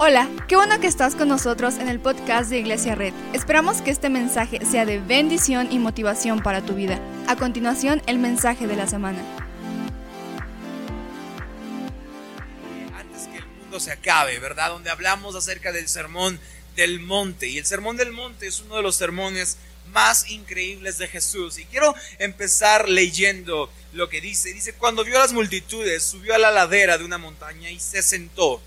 Hola, qué bueno que estás con nosotros en el podcast de Iglesia Red. Esperamos que este mensaje sea de bendición y motivación para tu vida. A continuación, el mensaje de la semana. Antes que el mundo se acabe, ¿verdad? Donde hablamos acerca del sermón del monte. Y el sermón del monte es uno de los sermones más increíbles de Jesús. Y quiero empezar leyendo lo que dice. Dice, cuando vio a las multitudes, subió a la ladera de una montaña y se sentó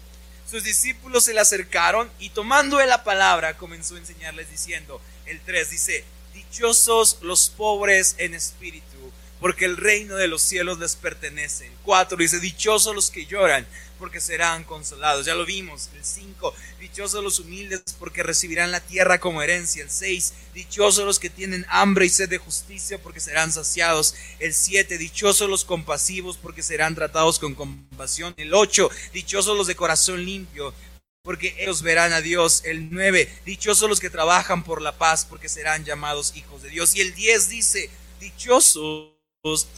sus discípulos se le acercaron y tomando la palabra comenzó a enseñarles diciendo, el 3 dice, dichosos los pobres en espíritu, porque el reino de los cielos les pertenece. El 4 dice, dichosos los que lloran, porque serán consolados. Ya lo vimos. El 5, dichosos los humildes porque recibirán la tierra como herencia. El 6, dichosos los que tienen hambre y sed de justicia porque serán saciados. El 7, dichosos los compasivos porque serán tratados con compasión. El 8, dichosos los de corazón limpio porque ellos verán a Dios. El 9, dichosos los que trabajan por la paz porque serán llamados hijos de Dios. Y el 10 dice, dichosos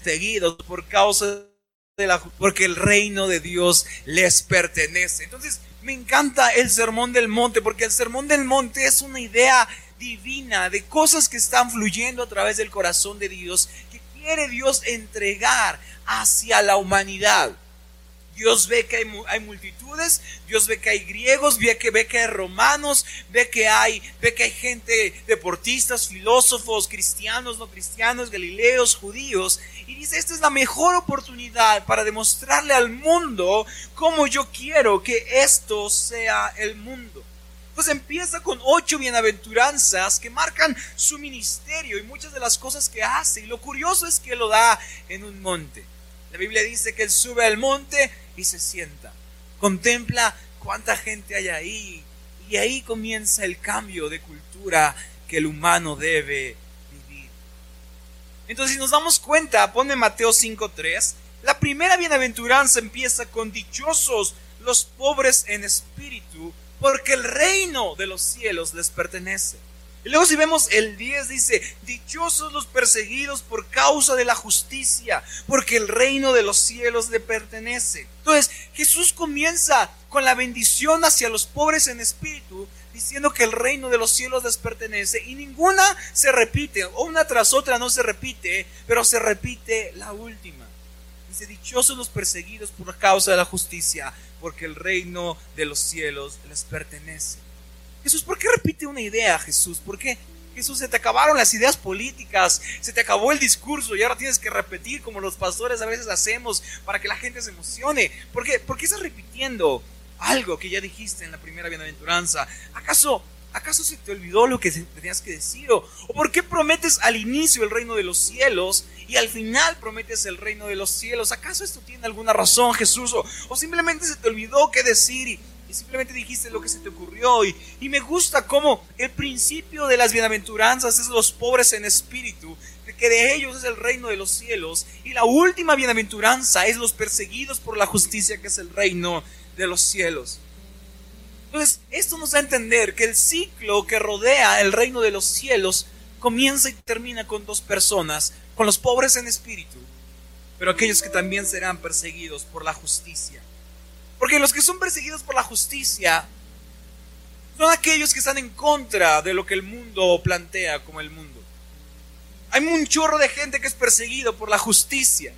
seguidos por causa porque el reino de Dios les pertenece. Entonces, me encanta el sermón del monte, porque el sermón del monte es una idea divina de cosas que están fluyendo a través del corazón de Dios, que quiere Dios entregar hacia la humanidad. Dios ve que hay, multitudes, Dios ve que hay griegos, ve que, ve que hay romanos, ve que hay, ve que hay gente, deportistas, filósofos, cristianos, no cristianos, galileos, judíos. Y dice, esta es la mejor oportunidad para demostrarle al mundo cómo yo quiero que esto sea el mundo. Pues empieza con ocho bienaventuranzas que marcan su ministerio y muchas de las cosas que hace. Y lo curioso es que lo da en un monte. La Biblia dice que él sube al monte y se sienta. Contempla cuánta gente hay ahí. Y ahí comienza el cambio de cultura que el humano debe vivir. Entonces, si nos damos cuenta, pone Mateo 5.3, la primera bienaventuranza empieza con dichosos los pobres en espíritu, porque el reino de los cielos les pertenece. Y luego si vemos el 10 dice, dichosos los perseguidos por causa de la justicia, porque el reino de los cielos le pertenece. Entonces Jesús comienza con la bendición hacia los pobres en espíritu, diciendo que el reino de los cielos les pertenece y ninguna se repite, o una tras otra no se repite, pero se repite la última. Dice, dichosos los perseguidos por causa de la justicia, porque el reino de los cielos les pertenece. Jesús, ¿por qué repite una idea, Jesús? ¿Por qué? Jesús, se te acabaron las ideas políticas, se te acabó el discurso y ahora tienes que repetir como los pastores a veces hacemos para que la gente se emocione. ¿Por qué, ¿Por qué estás repitiendo algo que ya dijiste en la primera bienaventuranza? ¿Acaso, acaso se te olvidó lo que tenías que decir? ¿O, ¿O por qué prometes al inicio el reino de los cielos y al final prometes el reino de los cielos? ¿Acaso esto tiene alguna razón, Jesús? ¿O, o simplemente se te olvidó qué decir y simplemente dijiste lo que se te ocurrió. Y, y me gusta cómo el principio de las bienaventuranzas es los pobres en espíritu, que de ellos es el reino de los cielos. Y la última bienaventuranza es los perseguidos por la justicia, que es el reino de los cielos. Entonces, esto nos da a entender que el ciclo que rodea el reino de los cielos comienza y termina con dos personas, con los pobres en espíritu, pero aquellos que también serán perseguidos por la justicia. Porque los que son perseguidos por la justicia son aquellos que están en contra de lo que el mundo plantea como el mundo. Hay un chorro de gente que es perseguido por la justicia.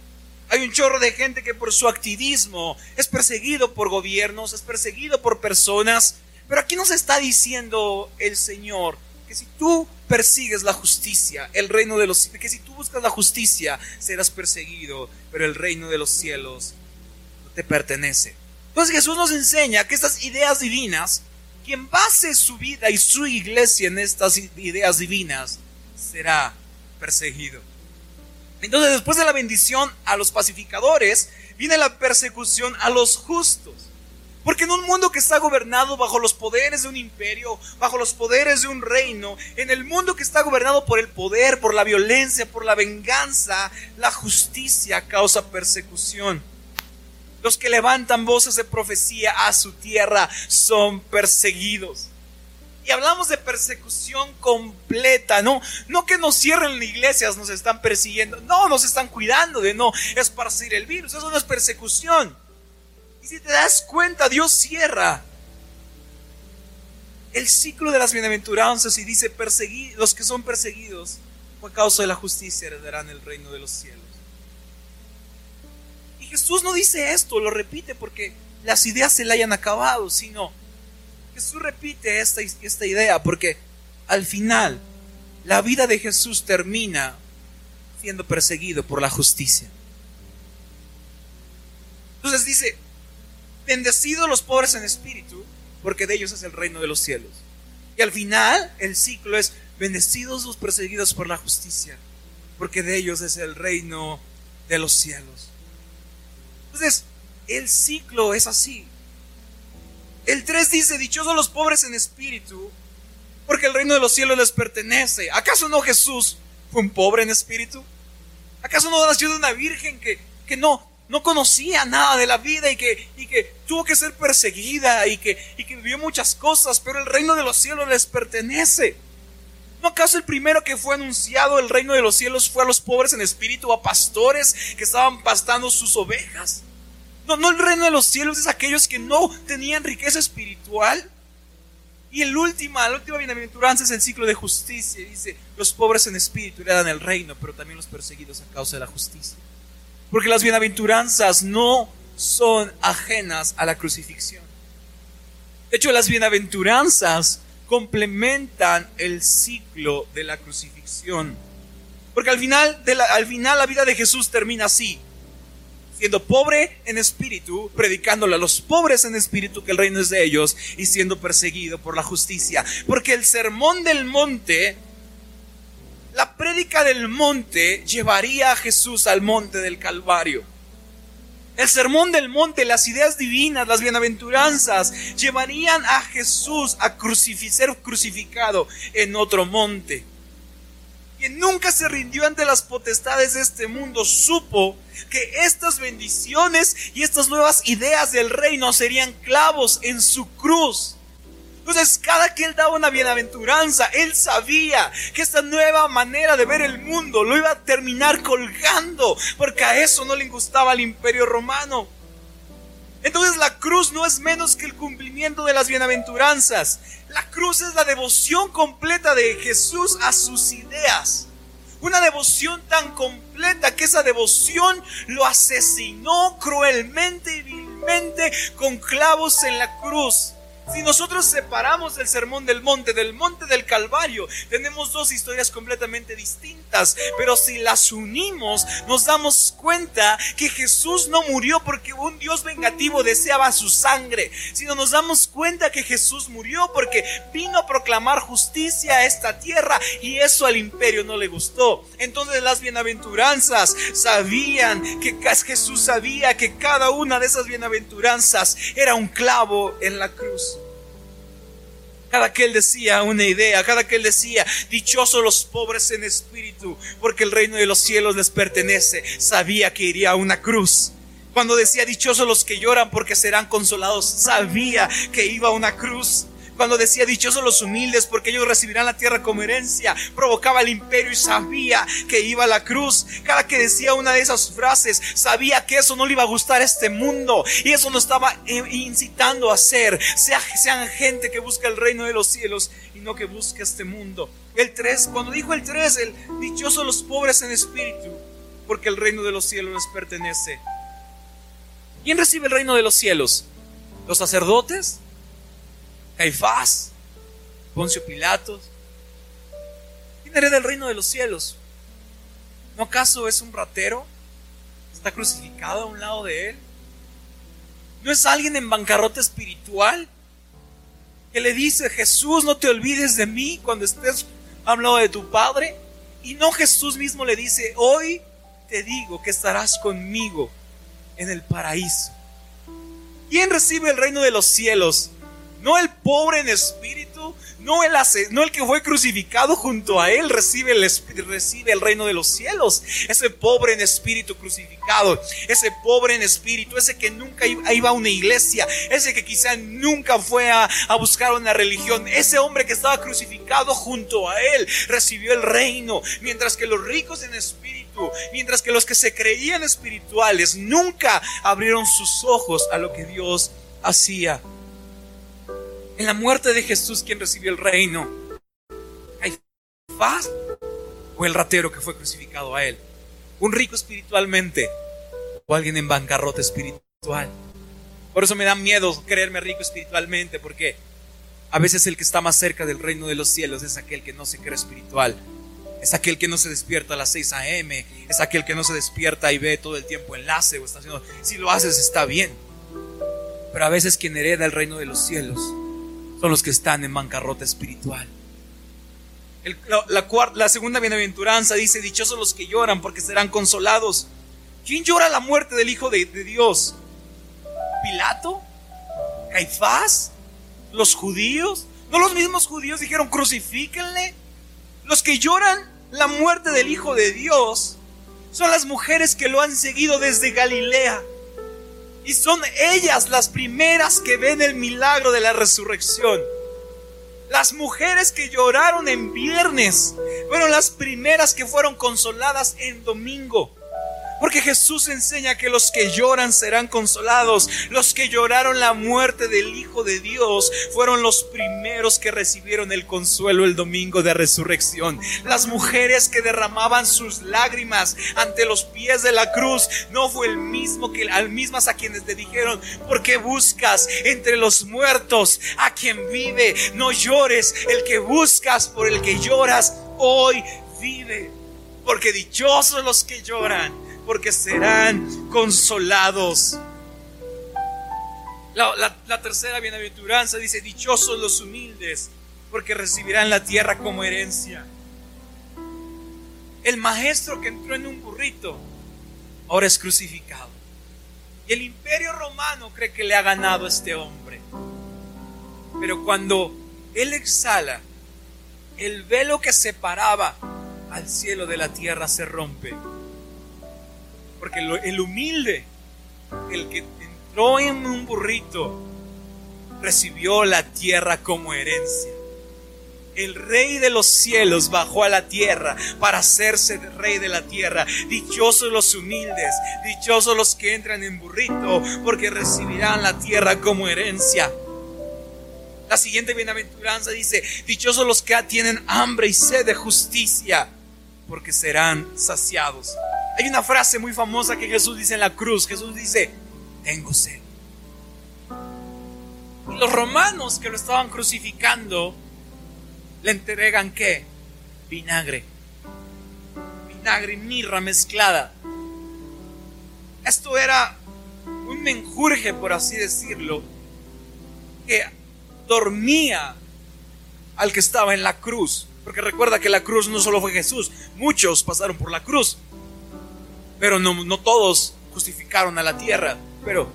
Hay un chorro de gente que por su activismo es perseguido por gobiernos, es perseguido por personas. Pero aquí nos está diciendo el Señor que si tú persigues la justicia, el reino de los que si tú buscas la justicia, serás perseguido, pero el reino de los cielos no te pertenece. Entonces Jesús nos enseña que estas ideas divinas, quien base su vida y su iglesia en estas ideas divinas, será perseguido. Entonces después de la bendición a los pacificadores, viene la persecución a los justos. Porque en un mundo que está gobernado bajo los poderes de un imperio, bajo los poderes de un reino, en el mundo que está gobernado por el poder, por la violencia, por la venganza, la justicia causa persecución. Los que levantan voces de profecía a su tierra son perseguidos. Y hablamos de persecución completa, ¿no? No que nos cierren las iglesias, nos están persiguiendo. No, nos están cuidando de no esparcir el virus. Eso no es persecución. Y si te das cuenta, Dios cierra el ciclo de las bienaventuranzas y dice, los que son perseguidos por causa de la justicia heredarán el reino de los cielos. Jesús no dice esto, lo repite porque las ideas se le hayan acabado, sino Jesús repite esta, esta idea porque al final la vida de Jesús termina siendo perseguido por la justicia. Entonces dice, bendecidos los pobres en espíritu, porque de ellos es el reino de los cielos. Y al final el ciclo es, bendecidos los perseguidos por la justicia, porque de ellos es el reino de los cielos. Entonces, el ciclo es así. El 3 dice, dichosos los pobres en espíritu, porque el reino de los cielos les pertenece. ¿Acaso no Jesús fue un pobre en espíritu? ¿Acaso no nació de una virgen que, que no, no conocía nada de la vida y que, y que tuvo que ser perseguida y que, y que vivió muchas cosas, pero el reino de los cielos les pertenece? ¿No acaso el primero que fue anunciado el reino de los cielos fue a los pobres en espíritu, a pastores que estaban pastando sus ovejas? No, no el reino de los cielos es aquellos que no tenían riqueza espiritual. Y el último, la última bienaventuranza es el ciclo de justicia. dice, los pobres en espíritu heredan el reino, pero también los perseguidos a causa de la justicia. Porque las bienaventuranzas no son ajenas a la crucifixión. De hecho, las bienaventuranzas complementan el ciclo de la crucifixión. Porque al final, de la, al final la vida de Jesús termina así siendo pobre en espíritu, predicándole a los pobres en espíritu que el reino es de ellos y siendo perseguido por la justicia. Porque el sermón del monte, la prédica del monte llevaría a Jesús al monte del Calvario. El sermón del monte, las ideas divinas, las bienaventuranzas, llevarían a Jesús a ser crucificado en otro monte nunca se rindió ante las potestades de este mundo, supo que estas bendiciones y estas nuevas ideas del reino serían clavos en su cruz. Entonces, cada que él daba una bienaventuranza, él sabía que esta nueva manera de ver el mundo lo iba a terminar colgando, porque a eso no le gustaba al imperio romano. Entonces la cruz no es menos que el cumplimiento de las bienaventuranzas. La cruz es la devoción completa de Jesús a sus ideas. Una devoción tan completa que esa devoción lo asesinó cruelmente y vilmente con clavos en la cruz. Si nosotros separamos el sermón del monte del monte del Calvario, tenemos dos historias completamente distintas, pero si las unimos, nos damos cuenta que Jesús no murió porque un Dios vengativo deseaba su sangre, sino nos damos cuenta que Jesús murió porque vino a proclamar justicia a esta tierra y eso al imperio no le gustó. Entonces las bienaventuranzas sabían que Jesús sabía que cada una de esas bienaventuranzas era un clavo en la cruz. Cada que él decía una idea, cada que él decía, dichosos los pobres en espíritu, porque el reino de los cielos les pertenece, sabía que iría a una cruz. Cuando decía, dichosos los que lloran porque serán consolados, sabía que iba a una cruz. Cuando decía dichosos los humildes porque ellos recibirán la tierra como herencia, provocaba el imperio y sabía que iba a la cruz. Cada que decía una de esas frases, sabía que eso no le iba a gustar a este mundo y eso no estaba eh, incitando a hacer. sean gente que busca el reino de los cielos y no que busque este mundo. El 3, cuando dijo el 3, el dichosos los pobres en espíritu, porque el reino de los cielos les pertenece. ¿Quién recibe el reino de los cielos? ¿Los sacerdotes? Caifás, Poncio Pilatos. ¿Quién hereda el reino de los cielos? ¿No acaso es un ratero? ¿Está crucificado a un lado de él? ¿No es alguien en bancarrota espiritual? Que le dice, Jesús, no te olvides de mí cuando estés hablando de tu Padre. Y no Jesús mismo le dice, hoy te digo que estarás conmigo en el paraíso. ¿Quién recibe el reino de los cielos? No el pobre en espíritu, no el, no el que fue crucificado junto a él recibe el, recibe el reino de los cielos. Ese pobre en espíritu crucificado, ese pobre en espíritu, ese que nunca iba a una iglesia, ese que quizá nunca fue a, a buscar una religión, ese hombre que estaba crucificado junto a él recibió el reino, mientras que los ricos en espíritu, mientras que los que se creían espirituales nunca abrieron sus ojos a lo que Dios hacía. En la muerte de Jesús, ¿quién recibió el reino? ¿Caifás o el ratero que fue crucificado a él? ¿Un rico espiritualmente o alguien en bancarrota espiritual? Por eso me da miedo creerme rico espiritualmente, porque a veces el que está más cerca del reino de los cielos es aquel que no se cree espiritual. Es aquel que no se despierta a las 6 a.m. Es aquel que no se despierta y ve todo el tiempo enlace o está haciendo... Si lo haces está bien. Pero a veces quien hereda el reino de los cielos son los que están en bancarrota espiritual. la, la, segunda bienaventuranza dice, dichosos los que lloran porque serán consolados. ¿Quién llora la muerte del Hijo de, de Dios? ¿Pilato? ¿Caifás? ¿Los judíos? ¿No los mismos judíos dijeron crucifíquenle? Los que lloran la muerte del Hijo de Dios son las mujeres que lo han seguido desde Galilea. Y son ellas las primeras que ven el milagro de la resurrección. Las mujeres que lloraron en viernes fueron las primeras que fueron consoladas en domingo. Porque Jesús enseña que los que lloran serán consolados. Los que lloraron la muerte del Hijo de Dios fueron los primeros que recibieron el consuelo el domingo de resurrección. Las mujeres que derramaban sus lágrimas ante los pies de la cruz no fue el mismo que al mismas a quienes le dijeron, ¿por qué buscas entre los muertos a quien vive? No llores, el que buscas por el que lloras hoy vive. Porque dichosos los que lloran porque serán consolados. La, tercera bienaventuranza dice, dichosos los humildes, porque recibirán la tierra como herencia. El maestro que entró en un burrito, ahora es crucificado. Y el imperio romano cree que le ha ganado a este hombre. Pero cuando él exhala, el velo que separaba al cielo de la tierra se rompe porque el humilde, el que entró en un burrito, recibió la tierra como herencia. El rey de los cielos bajó a la tierra para hacerse rey de la tierra. Dichosos los humildes, dichosos los que entran en burrito, porque recibirán la tierra como herencia. La siguiente bienaventuranza dice, dichosos los que tienen hambre y sed de justicia, porque serán saciados. Hay una frase muy famosa que Jesús dice en la cruz. Jesús dice, tengo sed. Y los romanos que lo estaban crucificando le entregan qué? Vinagre. Vinagre y mirra mezclada. Esto era un menjurje, por así decirlo, que dormía al que estaba en la cruz. Porque recuerda que la cruz no solo fue Jesús, muchos pasaron por la cruz. Pero no, todos justificaron a la tierra. Pero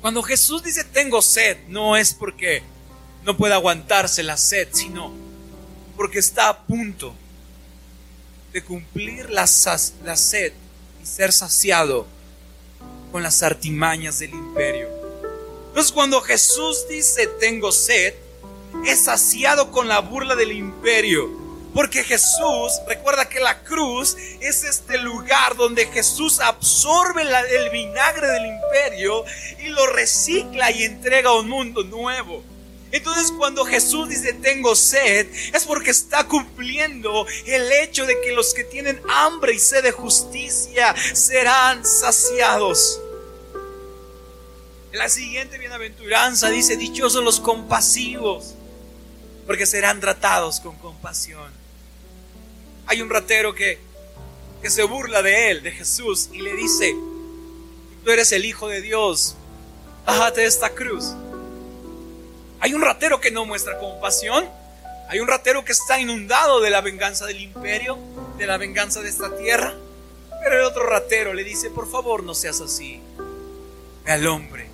cuando Jesús dice tengo sed, no es porque no puede aguantarse la sed, sino porque está a punto de cumplir la, la sed y ser saciado con las artimañas del imperio. Entonces cuando Jesús dice tengo sed, es saciado con la burla del imperio porque Jesús, recuerda que la cruz es este lugar donde Jesús absorbe el vinagre del imperio y lo recicla y entrega a un mundo nuevo. Entonces cuando Jesús dice tengo sed, es porque está cumpliendo el hecho de que los que tienen hambre y sed de justicia serán saciados. la siguiente bienaventuranza dice, dichosos los compasivos, porque serán tratados con compasión. Hay un ratero que, que se burla de él, de Jesús, y le dice, tú eres el Hijo de Dios, bájate de esta cruz. Hay un ratero que no muestra compasión. Hay un ratero que está inundado de la venganza del imperio, de la venganza de esta tierra. Pero el otro ratero le dice, por favor no seas así. Ve al hombre,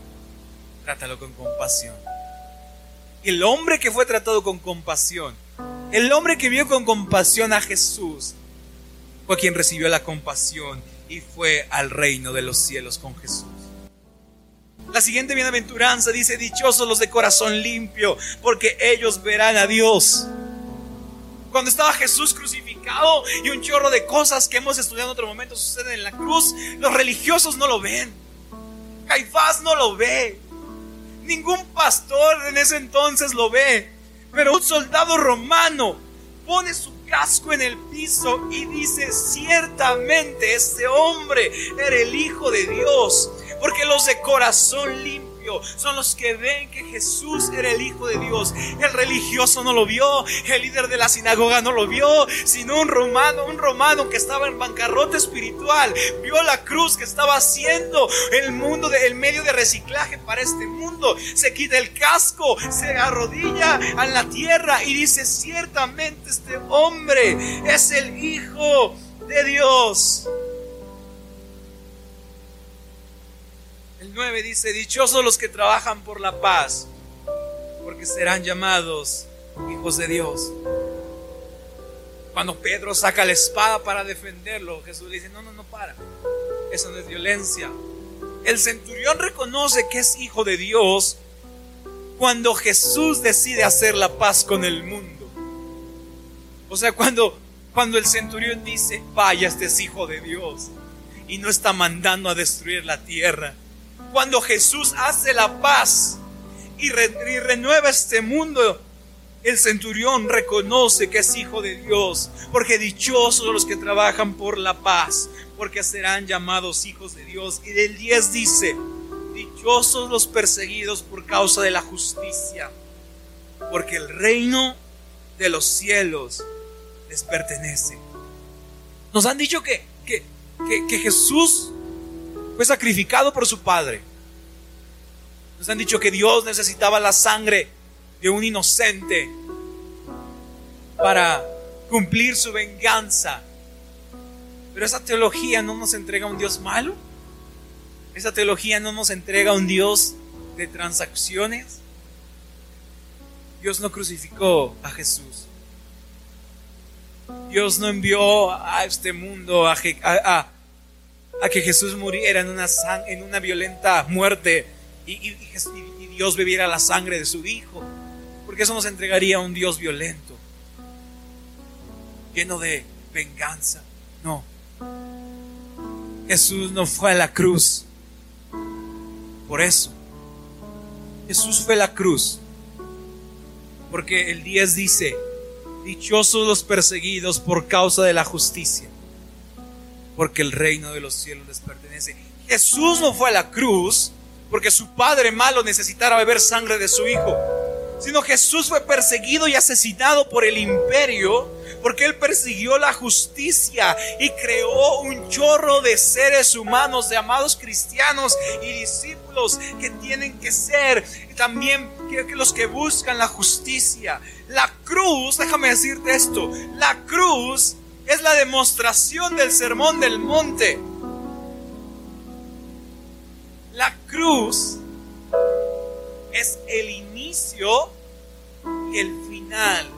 trátalo con compasión. El hombre que fue tratado con compasión el hombre que vio con compasión a Jesús fue quien recibió la compasión y fue al reino de los cielos con Jesús. La siguiente bienaventuranza dice, dichosos los de corazón limpio, porque ellos verán a Dios. Cuando estaba Jesús crucificado y un chorro de cosas que hemos estudiado en otro momento suceden en la cruz, los religiosos no lo ven. Caifás no lo ve. Ningún pastor en ese entonces lo ve. Pero un soldado romano pone su casco en el piso y dice, ciertamente este hombre era el Hijo de Dios, porque los de corazón limpio son los que ven que Jesús era el Hijo de Dios. El religioso no lo vio, el líder de la sinagoga no lo vio, sino un romano, un romano que estaba en bancarrota espiritual, vio la cruz que estaba haciendo el mundo, de, el medio de reciclaje para este mundo. Se quita el casco, se arrodilla en la tierra y dice, ciertamente este hombre es el Hijo de Dios. 9 dice, dichosos los que trabajan por la paz, porque serán llamados hijos de Dios. Cuando Pedro saca la espada para defenderlo, Jesús dice, no, no, no, para. Eso no es violencia. El centurión reconoce que es hijo de Dios cuando Jesús decide hacer la paz con el mundo. O sea, cuando, cuando el centurión dice, vaya, este es hijo de Dios y no está mandando a destruir la tierra cuando Jesús hace la paz y, renueva este mundo, el centurión reconoce que es hijo de Dios, porque dichosos los que trabajan por la paz, porque serán llamados hijos de Dios. Y del 10 dice, dichosos los perseguidos por causa de la justicia, porque el reino de los cielos les pertenece. Nos han dicho que, que, que Jesús fue sacrificado por su Padre. Nos han dicho que Dios necesitaba la sangre de un inocente para cumplir su venganza. Pero esa teología no nos entrega a un Dios malo. Esa teología no nos entrega a un Dios de transacciones. Dios no crucificó a Jesús. Dios no envió a este mundo a, a, a que Jesús muriera en una, en una violenta muerte y, Dios bebiera la sangre de su Hijo, porque eso nos entregaría a un Dios violento, lleno de venganza. No, Jesús no fue a la cruz por eso. Jesús fue a la cruz porque el 10 dice, dichosos los perseguidos por causa de la justicia porque el reino de los cielos les pertenece. Jesús no fue a la cruz porque su padre malo necesitara beber sangre de su hijo, sino Jesús fue perseguido y asesinado por el imperio porque él persiguió la justicia y creó un chorro de seres humanos, de amados cristianos y discípulos que tienen que ser también los que buscan la justicia. La cruz, déjame decirte esto, la cruz es la demostración del sermón del monte. La cruz es el inicio y el final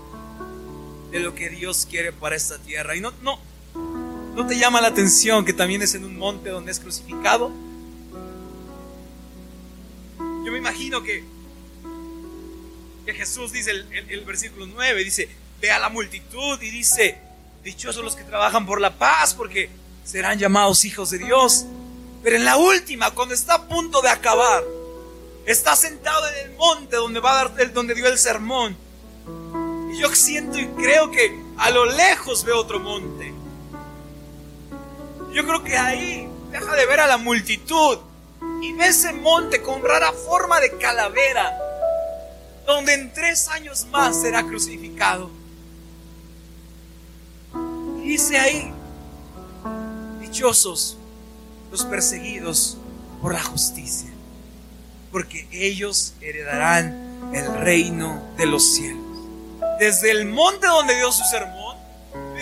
de lo que Dios quiere para esta tierra. Y no, no, no te llama la atención que también es en un monte donde es crucificado. Yo me imagino que, que Jesús dice el, el versículo 9, dice, ve a la multitud y dice, Dichosos los que trabajan por la paz, porque serán llamados hijos de Dios. Pero en la última, cuando está a punto de acabar, está sentado en el monte donde va a dar, donde dio el sermón. Y yo siento y creo que a lo lejos veo otro monte. Yo creo que ahí deja de ver a la multitud y ve ese monte con rara forma de calavera, donde en tres años más será crucificado dice ahí, dichosos los perseguidos por la justicia, porque ellos heredarán el reino de los cielos. Desde el monte donde dio su sermón,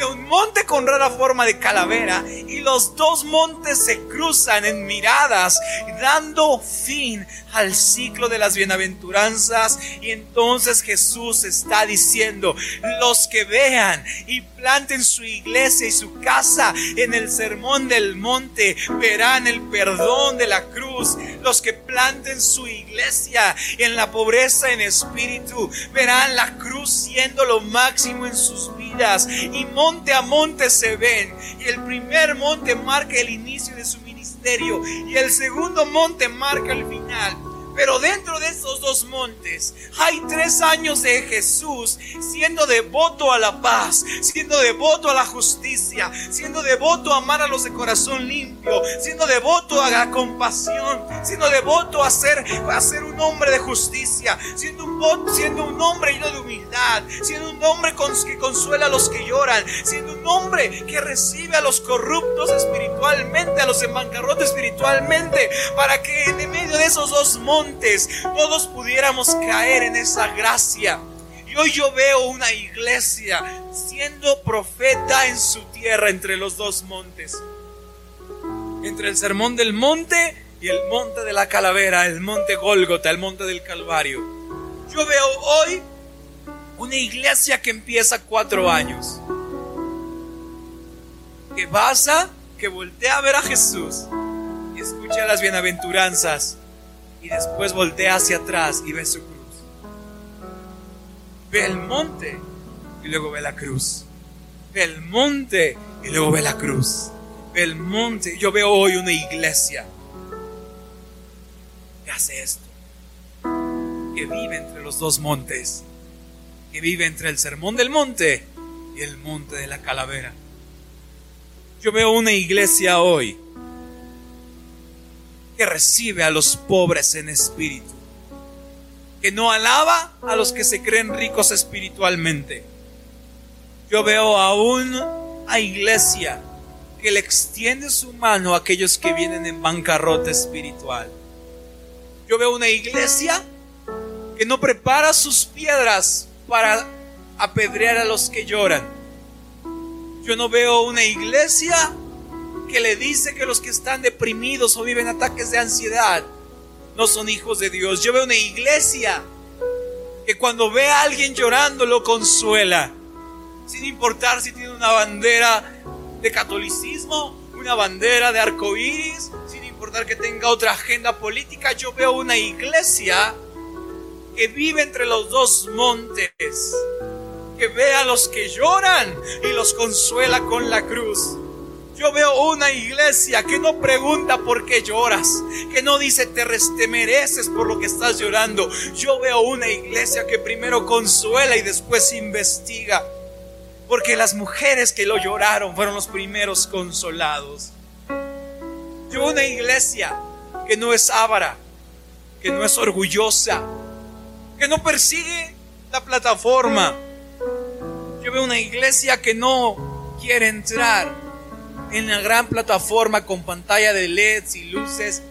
un monte con rara forma de calavera y los dos montes se cruzan en miradas dando fin al ciclo de las bienaventuranzas. Y entonces Jesús está diciendo los que vean y planten su iglesia y su casa en el sermón del monte verán el perdón de la cruz. Los que planten su iglesia en la pobreza en espíritu verán la cruz siendo lo máximo en sus y monte a monte se ven. Y el primer monte marca el inicio de su ministerio y el segundo monte marca el final. Pero dentro de esos dos montes hay tres años de Jesús siendo devoto a la paz, siendo devoto a la justicia, siendo devoto a amar a los de corazón limpio, siendo devoto a la compasión, siendo devoto a ser, a ser un hombre de justicia, siendo un, siendo un hombre lleno de humildad, siendo un hombre que consuela a los que lloran, siendo un hombre que recibe a los corruptos espiritualmente, a los en bancarrota espiritualmente, para que en medio de esos dos montes, todos pudiéramos caer en esa gracia. Y hoy yo veo una iglesia siendo profeta en su tierra entre los dos montes. Entre el sermón del monte y el monte de la calavera, el monte Gólgota, el monte del Calvario. Yo veo hoy una iglesia que empieza cuatro años. Que pasa, que voltea a ver a Jesús y escucha las bienaventuranzas y después voltea hacia atrás y ve su cruz. Ve el monte y luego ve la cruz. Ve el monte y luego ve la cruz. Ve el monte. Yo veo hoy una iglesia que hace esto. Que vive entre los dos montes. Que vive entre el sermón del monte y el monte de la calavera. Yo veo una iglesia hoy que recibe a los pobres en espíritu, que no alaba a los que se creen ricos espiritualmente. Yo veo aún a iglesia que le extiende su mano a aquellos que vienen en bancarrota espiritual. Yo veo una iglesia que no prepara sus piedras para apedrear a los que lloran. Yo no veo una iglesia que le dice que los que están deprimidos o viven ataques de ansiedad no son hijos de Dios. Yo veo una iglesia que cuando ve a alguien llorando lo consuela, sin importar si tiene una bandera de catolicismo, una bandera de arcoíris, sin importar que tenga otra agenda política. Yo veo una iglesia que vive entre los dos montes, que ve a los que lloran y los consuela con la cruz. Yo veo una iglesia que no pregunta por qué lloras, que no dice te, te mereces por lo que estás llorando. Yo veo una iglesia que primero consuela y después investiga. Porque las mujeres que lo lloraron fueron los primeros consolados. Yo veo una iglesia que no es ávara, que no es orgullosa, que no persigue la plataforma. Yo veo una iglesia que no quiere entrar en la gran plataforma con pantalla de LEDs y luces,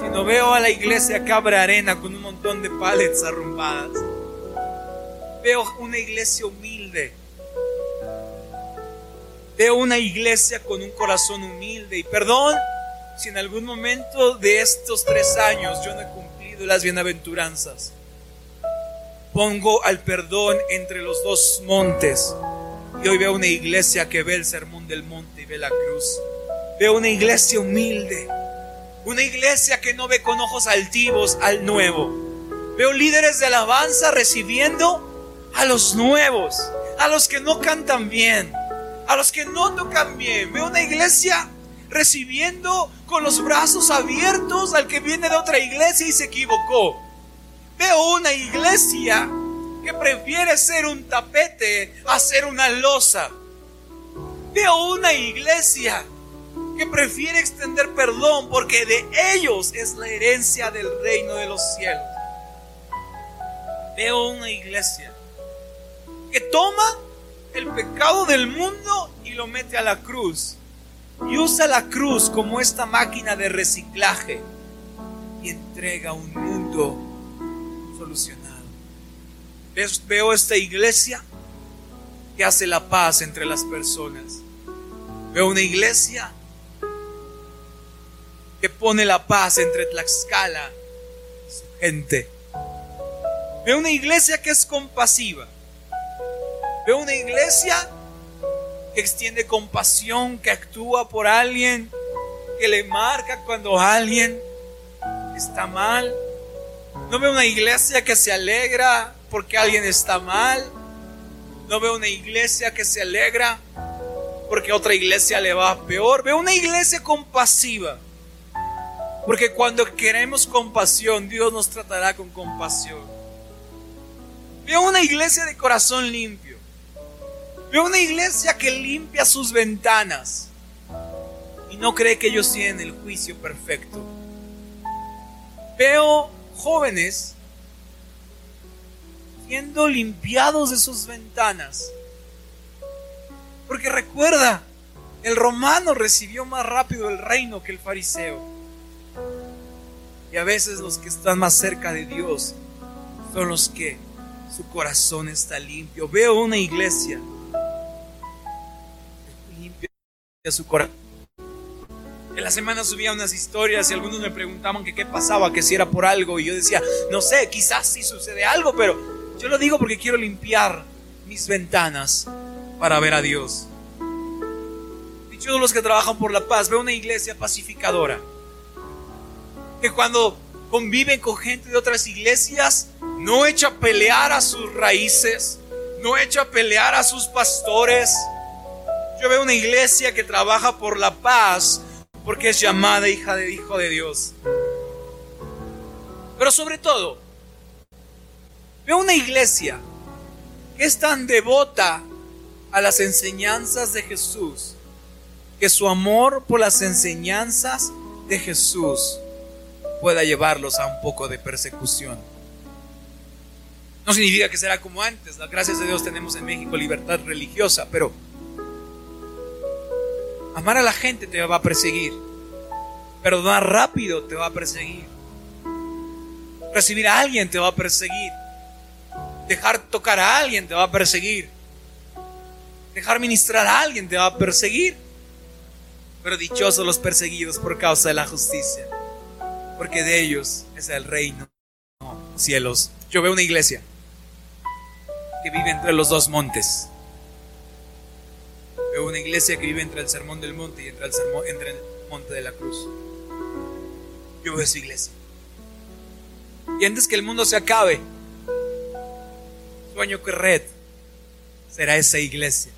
sino veo a la iglesia Cabra Arena con un montón de pallets arrumbadas. Veo una iglesia humilde. Veo una iglesia con un corazón humilde. Y perdón si en algún momento de estos tres años yo no he cumplido las bienaventuranzas. Pongo al perdón entre los dos montes y hoy veo una iglesia que ve el sermón del monte y ve la cruz. Veo una iglesia humilde. Una iglesia que no ve con ojos altivos al nuevo. Veo líderes de alabanza recibiendo a los nuevos, a los que no cantan bien, a los que no tocan bien. Veo una iglesia recibiendo con los brazos abiertos al que viene de otra iglesia y se equivocó. Veo una iglesia que prefiere ser un tapete a ser una losa. Veo una iglesia que prefiere extender perdón porque de ellos es la herencia del reino de los cielos. Veo una iglesia que toma el pecado del mundo y lo mete a la cruz. Y usa la cruz como esta máquina de reciclaje y entrega un mundo solucionado. Veo esta iglesia que hace la paz entre las personas. Veo una iglesia que pone la paz entre Tlaxcala y su gente. Veo una iglesia que es compasiva. Veo una iglesia que extiende compasión, que actúa por alguien, que le marca cuando alguien está mal. No veo una iglesia que se alegra porque alguien está mal. No veo una iglesia que se alegra porque otra iglesia le va peor. Veo una iglesia compasiva. Porque cuando queremos compasión, Dios nos tratará con compasión. Veo una iglesia de corazón limpio. Veo una iglesia que limpia sus ventanas y no cree que ellos tienen el juicio perfecto. Veo jóvenes siendo limpiados de sus ventanas. Porque recuerda, el romano recibió más rápido el reino que el fariseo. Y a veces los que están más cerca de Dios son los que su corazón está limpio. Veo una iglesia limpia su corazón. En la semana subía unas historias y algunos me preguntaban que qué pasaba, que si era por algo. Y yo decía, no sé, quizás sí sucede algo, pero yo lo digo porque quiero limpiar mis ventanas para ver a Dios. Dicho los que trabajan por la paz, veo una iglesia pacificadora. Que cuando conviven con gente de otras iglesias, no echa a pelear a sus raíces, no echa a pelear a sus pastores. Yo veo una iglesia que trabaja por la paz porque es llamada hija de hijo de Dios. Pero sobre todo, Veo una iglesia que es tan devota a las enseñanzas de Jesús, que su amor por las enseñanzas de Jesús pueda llevarlos a un poco de persecución. No significa que será como antes, gracias a Dios tenemos en México libertad religiosa, pero amar a la gente te va a perseguir, perdonar rápido te va a perseguir, recibir a alguien te va a perseguir. Dejar tocar a alguien te va a perseguir. Dejar ministrar a alguien te va a perseguir. Pero dichosos los perseguidos por causa de la justicia, porque de ellos es el reino. Cielos. Yo veo una iglesia que vive entre los dos montes. Veo una iglesia que vive entre el sermón del monte y entre el, sermón, entre el monte de la cruz. Yo veo esa iglesia. Y antes que el mundo se acabe, sueño que red será esa iglesia.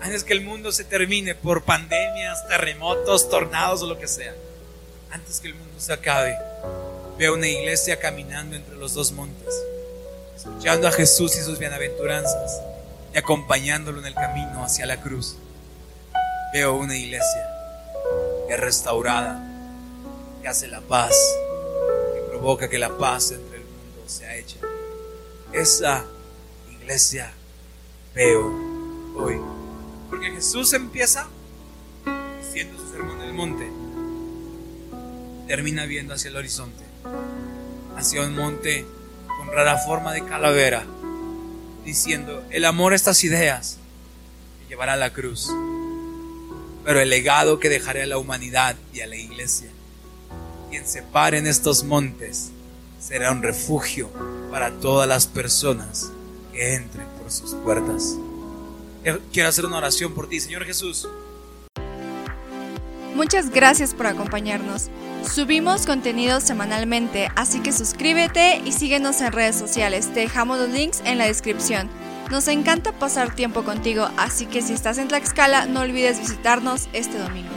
Antes que el mundo se termine por pandemias, terremotos, tornados o lo que sea. Antes que el mundo se acabe, veo una iglesia caminando entre los dos montes, escuchando a Jesús y sus bienaventuranzas y acompañándolo en el camino hacia la cruz. Veo una iglesia que es restaurada, que hace la paz, que provoca que la paz entre el mundo sea hecha esa iglesia veo hoy. Porque Jesús empieza diciendo su sermón del monte, termina viendo hacia el horizonte, hacia un monte con rara forma de calavera, diciendo, el amor a estas ideas que llevará a la cruz, pero el legado que dejaré a la humanidad y a la iglesia. Quien se pare en estos montes será un refugio para todas las personas que entren por sus puertas. Quiero hacer una oración por ti, Señor Jesús. Muchas gracias por acompañarnos. Subimos contenido semanalmente, así que suscríbete y síguenos en redes sociales. Te dejamos los links en la descripción. Nos encanta pasar tiempo contigo, así que si estás en Tlaxcala no olvides visitarnos este domingo.